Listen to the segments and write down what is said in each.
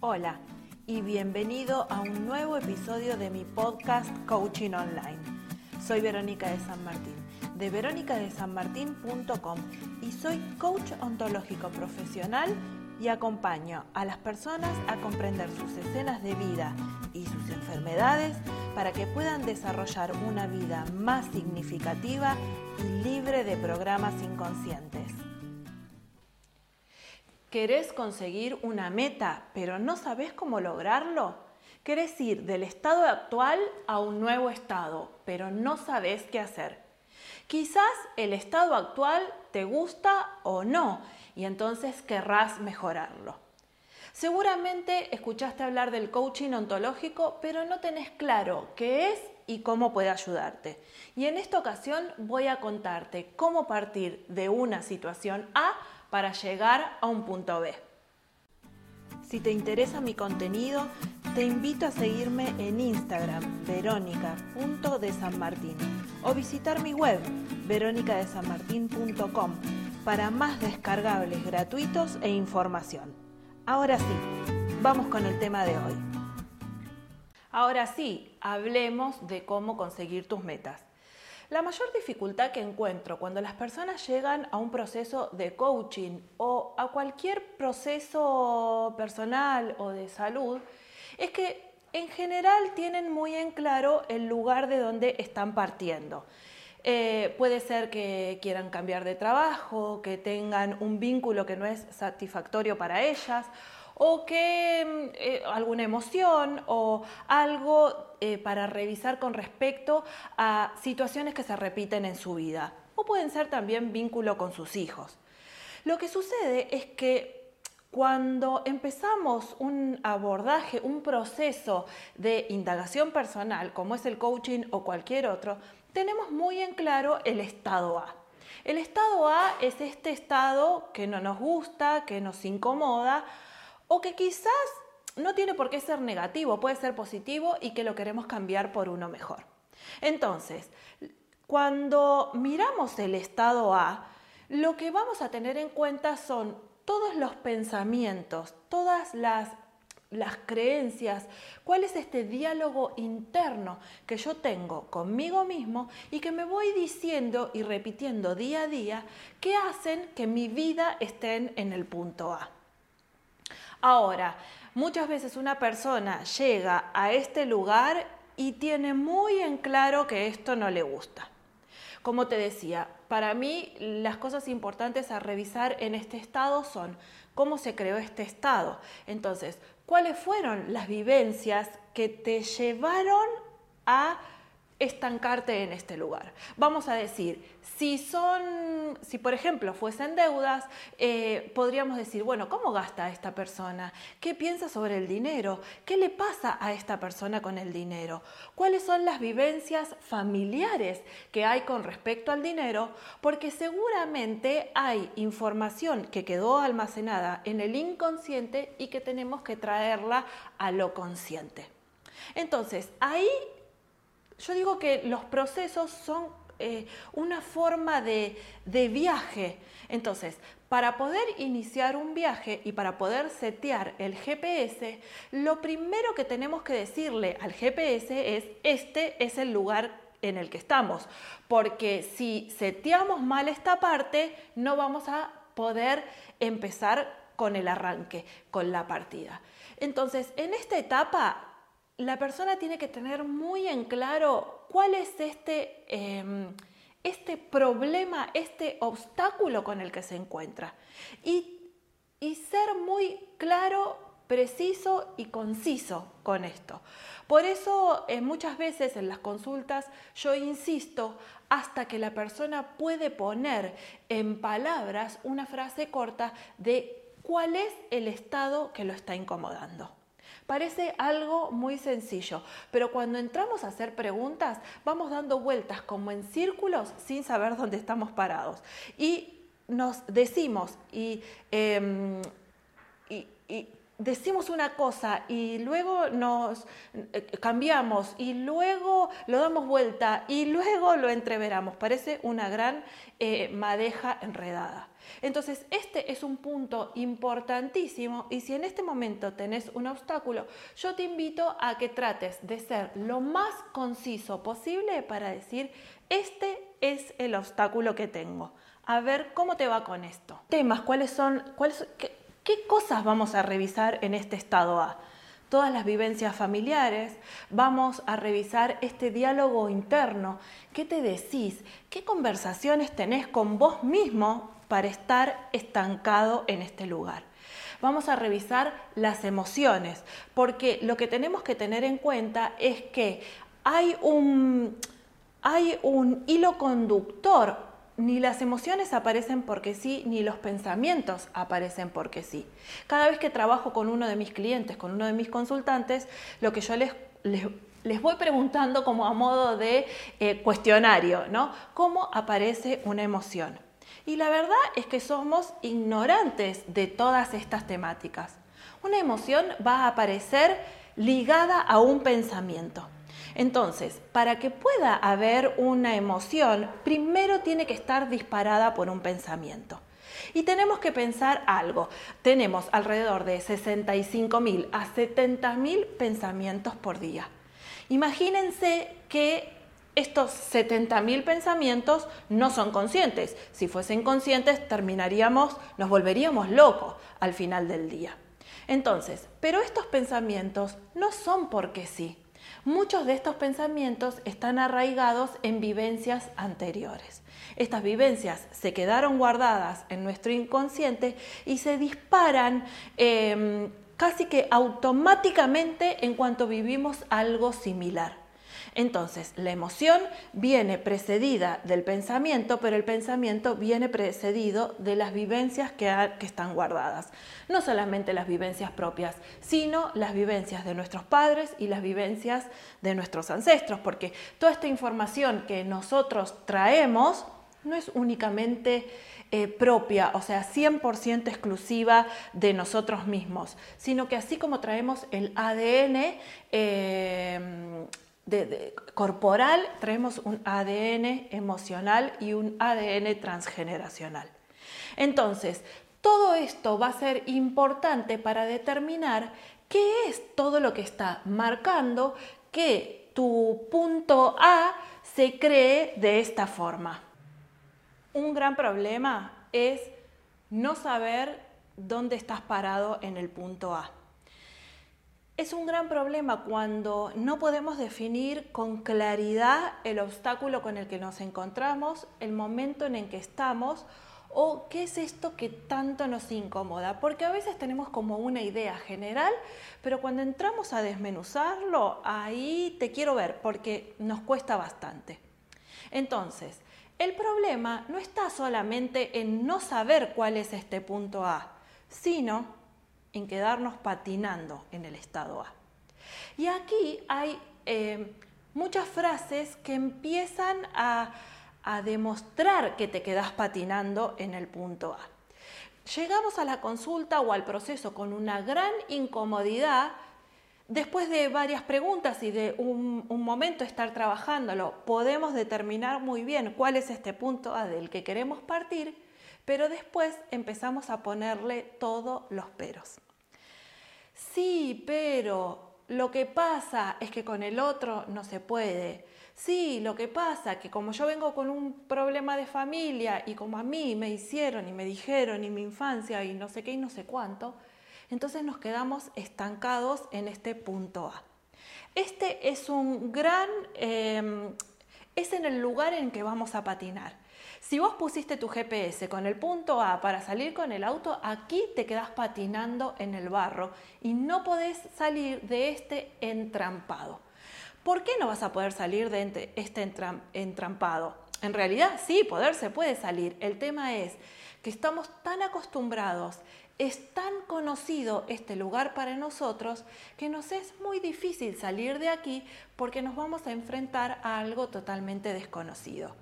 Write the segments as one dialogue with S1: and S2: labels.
S1: Hola y bienvenido a un nuevo episodio de mi podcast Coaching Online. Soy Verónica de San Martín, de veronicadesanmartin.com y soy coach ontológico profesional y acompaño a las personas a comprender sus escenas de vida y sus enfermedades para que puedan desarrollar una vida más significativa y libre de programas inconscientes. ¿Querés conseguir una meta, pero no sabes cómo lograrlo? ¿Querés ir del estado actual a un nuevo estado, pero no sabes qué hacer? Quizás el estado actual te gusta o no, y entonces querrás mejorarlo. Seguramente escuchaste hablar del coaching ontológico, pero no tenés claro qué es y cómo puede ayudarte. Y en esta ocasión voy a contarte cómo partir de una situación A para llegar a un punto B. Si te interesa mi contenido, te invito a seguirme en Instagram, verónica.desanmartín, o visitar mi web, veronicadesanmartin.com, para más descargables gratuitos e información. Ahora sí, vamos con el tema de hoy. Ahora sí, hablemos de cómo conseguir tus metas. La mayor dificultad que encuentro cuando las personas llegan a un proceso de coaching o a cualquier proceso personal o de salud es que en general tienen muy en claro el lugar de donde están partiendo. Eh, puede ser que quieran cambiar de trabajo, que tengan un vínculo que no es satisfactorio para ellas o que mm, eh, alguna emoción o algo eh, para revisar con respecto a situaciones que se repiten en su vida. O pueden ser también vínculo con sus hijos. Lo que sucede es que cuando empezamos un abordaje, un proceso de indagación personal, como es el coaching o cualquier otro, tenemos muy en claro el estado A. El estado A es este estado que no nos gusta, que nos incomoda, o que quizás no tiene por qué ser negativo, puede ser positivo y que lo queremos cambiar por uno mejor. Entonces, cuando miramos el estado A, lo que vamos a tener en cuenta son todos los pensamientos, todas las, las creencias, cuál es este diálogo interno que yo tengo conmigo mismo y que me voy diciendo y repitiendo día a día que hacen que mi vida esté en el punto A. Ahora, muchas veces una persona llega a este lugar y tiene muy en claro que esto no le gusta. Como te decía, para mí las cosas importantes a revisar en este estado son cómo se creó este estado. Entonces, ¿cuáles fueron las vivencias que te llevaron a estancarte en este lugar. Vamos a decir, si son, si por ejemplo fuesen deudas, eh, podríamos decir, bueno, ¿cómo gasta esta persona? ¿Qué piensa sobre el dinero? ¿Qué le pasa a esta persona con el dinero? ¿Cuáles son las vivencias familiares que hay con respecto al dinero? Porque seguramente hay información que quedó almacenada en el inconsciente y que tenemos que traerla a lo consciente. Entonces, ahí yo digo que los procesos son eh, una forma de, de viaje. Entonces, para poder iniciar un viaje y para poder setear el GPS, lo primero que tenemos que decirle al GPS es, este es el lugar en el que estamos, porque si seteamos mal esta parte, no vamos a poder empezar con el arranque, con la partida. Entonces, en esta etapa la persona tiene que tener muy en claro cuál es este, em, este problema, este obstáculo con el que se encuentra. Y, ser muy claro, preciso y conciso con esto. Por eso eh, muchas veces en las consultas yo insisto hasta que la persona puede poner en palabras una frase corta de cuál es el estado que lo está incomodando. Parece algo muy sencillo, pero cuando entramos a hacer preguntas vamos dando vueltas como en círculos sin saber dónde estamos parados. Y nos decimos y, em, decimos una cosa y luego nos eh, cambiamos y luego lo damos vuelta y luego lo entreveramos. Parece una gran eh, madeja enredada. Entonces, este es un punto importantísimo y si en este momento tenés un obstáculo, yo te invito a que trates de ser lo más conciso posible para decir, este es el obstáculo que tengo. A ver cómo te va con esto. Temas, cuáles son, cuáles, ¿Qué cosas vamos a revisar en este estado A? Todas las vivencias familiares, vamos a revisar este diálogo interno. ¿Qué te decís? ¿Qué conversaciones tenés con vos mismo para estar estancado en este lugar? Vamos a revisar las emociones, porque lo que tenemos que tener en cuenta es que hay un, hay un hilo conductor ni las emociones aparecen porque sí, ni los pensamientos aparecen porque sí. Cada vez que trabajo con uno de mis clientes, con uno de mis consultantes, lo que yo les, les, voy preguntando como a modo de eh, cuestionario, ¿no? ¿Cómo aparece una emoción? Y la verdad es que somos ignorantes de todas estas temáticas. Una emoción va a aparecer ligada a un pensamiento. Entonces, para que pueda haber una emoción, primero tiene que estar disparada por un pensamiento. Y tenemos que pensar algo. Tenemos alrededor de 65.000 a 70.000 pensamientos por día. Imagínense que estos 70.000 pensamientos no son conscientes. Si fuesen conscientes, terminaríamos, nos volveríamos locos al final del día. Entonces, pero estos pensamientos no son porque sí. Muchos de estos pensamientos están arraigados en vivencias anteriores. Estas vivencias se quedaron guardadas en nuestro inconsciente y se disparan em, casi que automáticamente en cuanto vivimos algo similar. Entonces, la emoción viene precedida del pensamiento, pero el pensamiento viene precedido de las vivencias que, están guardadas. No solamente las vivencias propias, sino las vivencias de nuestros padres y las vivencias de nuestros ancestros, porque toda esta información que nosotros traemos no es únicamente eh, propia, o sea, 100% exclusiva de nosotros mismos, sino que así como traemos el ADN, eh, corporal, traemos un ADN emocional y un ADN transgeneracional. Entonces, todo esto va a ser importante para determinar qué es todo lo que está marcando que tu punto A se cree de esta forma. Un gran problema es no saber dónde estás parado en el punto A. Es un gran problema cuando no podemos definir con claridad el obstáculo con el que nos encontramos, el momento en el que estamos o qué es esto que tanto nos incomoda. Porque a veces tenemos como una idea general, pero cuando entramos a desmenuzarlo, ahí te quiero ver porque nos cuesta bastante. Entonces, el problema no está solamente en no saber cuál es este punto A, sino en quedarnos patinando en el estado A. Y aquí hay eh, muchas frases que empiezan a, a demostrar que te quedas patinando en el punto A. Llegamos a la consulta o al proceso con una gran incomodidad Después de varias preguntas y de un, un, momento estar trabajándolo, podemos determinar muy bien cuál es este punto A del que queremos partir pero después empezamos a ponerle todos los peros. Sí, pero lo que pasa es que con el otro no se puede. Sí, lo que pasa es que como yo vengo con un problema de familia y como a mí me hicieron y me dijeron y mi infancia y no sé qué y no sé cuánto, entonces nos quedamos estancados en este punto A. Este es un gran, eh, es en el lugar en que vamos a patinar. Si vos pusiste tu GPS con el punto A para salir con el auto, aquí te quedás patinando en el barro y no podés salir de este entrampado. ¿Por qué no vas a poder salir de este entrampado? En realidad sí, poder se puede salir. El tema es que estamos tan acostumbrados es tan conocido este lugar para nosotros que nos es muy difícil salir de aquí porque nos vamos a enfrentar a algo totalmente desconocido.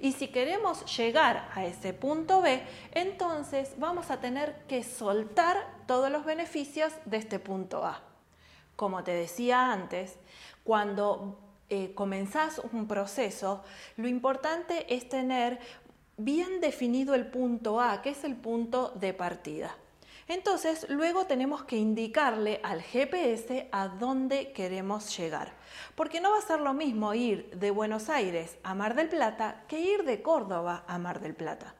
S1: Y si queremos llegar a ese punto B, entonces vamos a tener que soltar todos los beneficios de este punto A. Como te decía antes, cuando eh, comenzás un proceso, lo importante es tener bien definido el punto A, que es el punto de partida. Entonces, luego tenemos que indicarle al GPS a dónde queremos llegar. Porque no va a ser lo mismo ir de Buenos Aires a Mar del Plata que ir de Córdoba a Mar del Plata.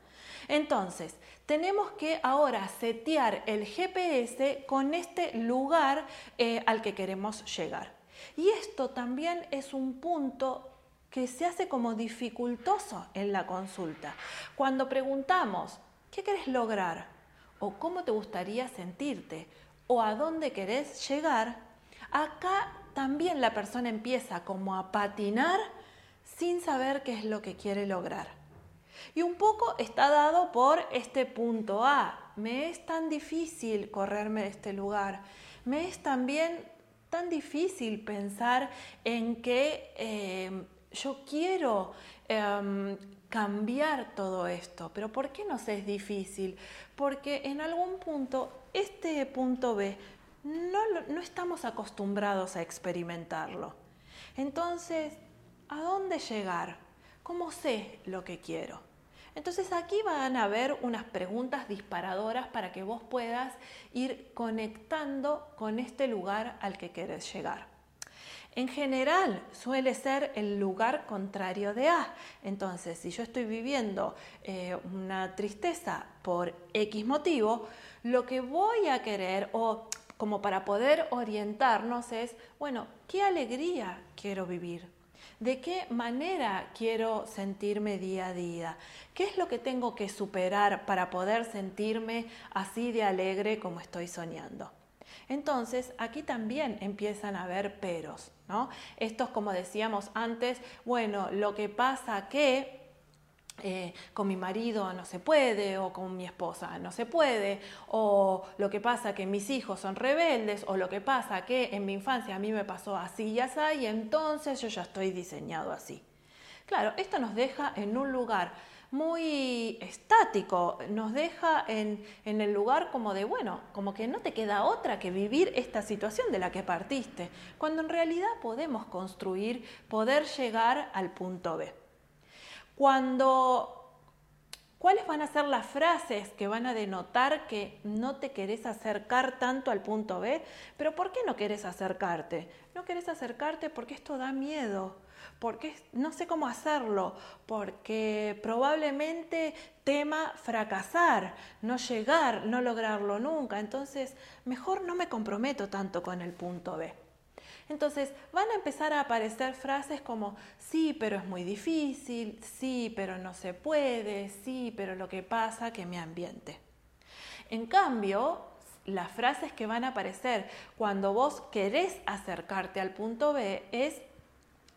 S1: Entonces, tenemos que ahora setear el GPS con este lugar eh, al que queremos llegar. Y esto también es un punto que se hace como dificultoso en la consulta. Cuando preguntamos, ¿qué querés lograr? ¿O cómo te gustaría sentirte? ¿O a dónde querés llegar? Acá también la persona empieza como a patinar sin saber qué es lo que quiere lograr. Y un poco está dado por este punto A. Me es tan difícil correrme de este lugar. Me es también tan difícil pensar en que eh, yo quiero em, cambiar todo esto. Pero ¿por qué nos es difícil? Porque en algún punto este punto B no, estamos acostumbrados a experimentarlo. Entonces, ¿a dónde llegar? ¿Cómo sé lo que quiero? Entonces aquí van a haber unas preguntas disparadoras para que vos puedas ir conectando con este lugar al que querés llegar. En general suele ser el lugar contrario de A. Entonces, si yo estoy viviendo eh, una tristeza por X motivo, lo que voy a querer o como para poder orientarnos es, bueno, ¿qué alegría quiero vivir? ¿De qué manera quiero sentirme día a día? ¿Qué es lo que tengo que superar para poder sentirme así de alegre como estoy soñando? Entonces, aquí también empiezan a haber peros, ¿no? Estos, como decíamos antes, bueno, lo que pasa que eh, con mi marido no se puede o con mi esposa no se puede o lo que pasa que mis hijos son rebeldes o lo que pasa que en mi infancia a mí me pasó así y así y entonces yo ya estoy diseñado así. Claro, esto nos deja en un lugar muy estático, nos deja en, en, el lugar como de, bueno, como que no te queda otra que vivir esta situación de la que partiste, cuando en realidad podemos construir, poder llegar al punto B. Cuando ¿Cuáles van a ser las frases que van a denotar que no te querés acercar tanto al punto B? Pero ¿por qué no querés acercarte? No querés acercarte porque esto da miedo, porque no sé cómo hacerlo, porque probablemente tema fracasar, no llegar, no lograrlo nunca. Entonces, mejor no me comprometo tanto con el punto B. Entonces van a empezar a aparecer frases como sí, pero es muy difícil, sí, pero no se puede, sí, pero lo que pasa que me ambiente. En cambio, las frases que van a aparecer cuando vos querés acercarte al punto B es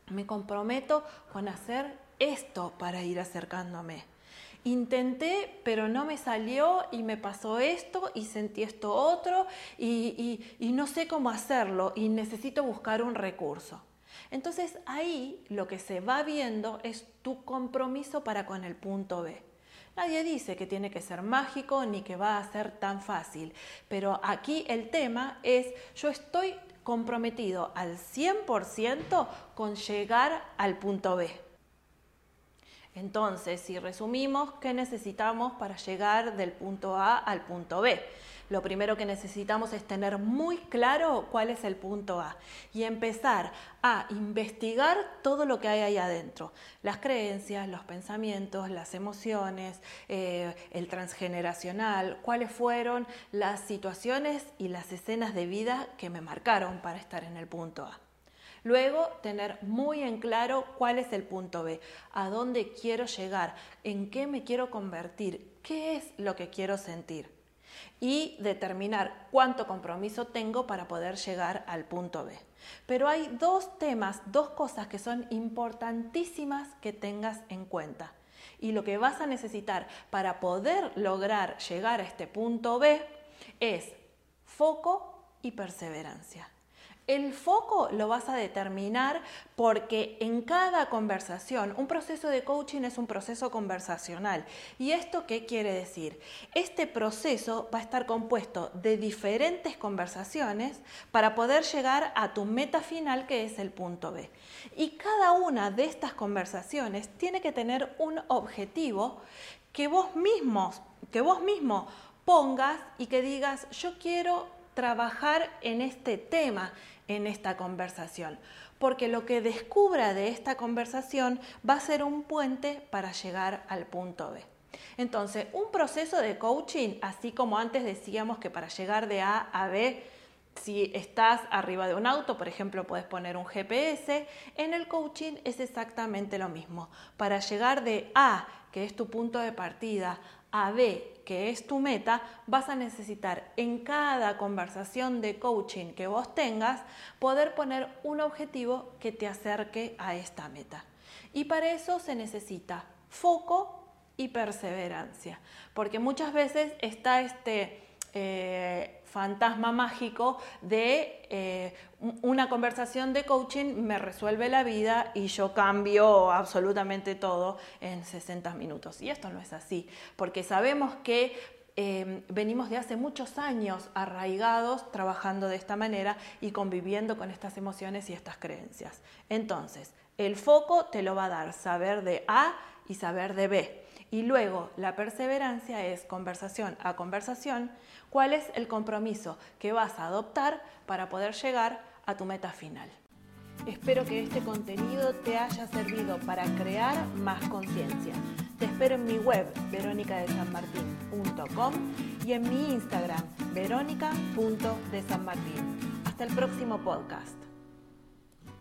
S1: me comprometo con hacer esto para ir acercándome intenté, pero no me salió y me pasó esto y sentí esto otro y, no sé cómo hacerlo y necesito buscar un recurso. Entonces ahí lo que se va viendo es tu compromiso para con el punto B. Nadie dice que tiene que ser mágico ni que va a ser tan fácil, pero aquí el tema es yo estoy comprometido al 100% con llegar al punto B. Entonces, si resumimos, ¿qué necesitamos para llegar del punto A al punto B? Lo primero que necesitamos es tener muy claro cuál es el punto A y empezar a investigar todo lo que hay ahí adentro. Las creencias, los pensamientos, las emociones, eh, el transgeneracional, cuáles fueron las situaciones y las escenas de vida que me marcaron para estar en el punto A. Luego, tener muy en claro cuál es el punto B, a dónde quiero llegar, en qué me quiero convertir, qué es lo que quiero sentir. Y determinar cuánto compromiso tengo para poder llegar al punto B. Pero hay dos temas, dos cosas que son importantísimas que tengas en cuenta. Y lo que vas a necesitar para poder lograr llegar a este punto B es foco y perseverancia. El foco lo vas a determinar porque en cada conversación, un proceso de coaching es un proceso conversacional. ¿Y esto qué quiere decir? Este proceso va a estar compuesto de diferentes conversaciones para poder llegar a tu meta final que es el punto B. Y cada una de estas conversaciones tiene que tener un objetivo que vos mismos, que vos mismo pongas y que digas, yo quiero trabajar en este tema en esta conversación, porque lo que descubra de esta conversación va a ser un puente para llegar al punto B. Entonces, un proceso de coaching, así como antes decíamos que para llegar de A a B, si estás arriba de un auto, por ejemplo, puedes poner un GPS, en el coaching es exactamente lo mismo. Para llegar de A, que es tu punto de partida, a B, que es tu meta, vas a necesitar en cada conversación de coaching que vos tengas poder poner un objetivo que te acerque a esta meta. Y para eso se necesita foco y perseverancia, porque muchas veces está este eh, fantasma mágico de eh, una conversación de coaching me resuelve la vida y yo cambio absolutamente todo en 60 minutos. Y esto no es así, porque sabemos que em, venimos de hace muchos años arraigados trabajando de esta manera y conviviendo con estas emociones y estas creencias. Entonces, el foco te lo va a dar saber de A y saber de B. Y luego la perseverancia es conversación a conversación, cuál es el compromiso que vas a adoptar para poder llegar a tu meta final. Espero que este contenido te haya servido para crear más conciencia. Te espero en mi web veronicadesanmartin.com y en mi Instagram verónica.desanmartin. Hasta el próximo podcast.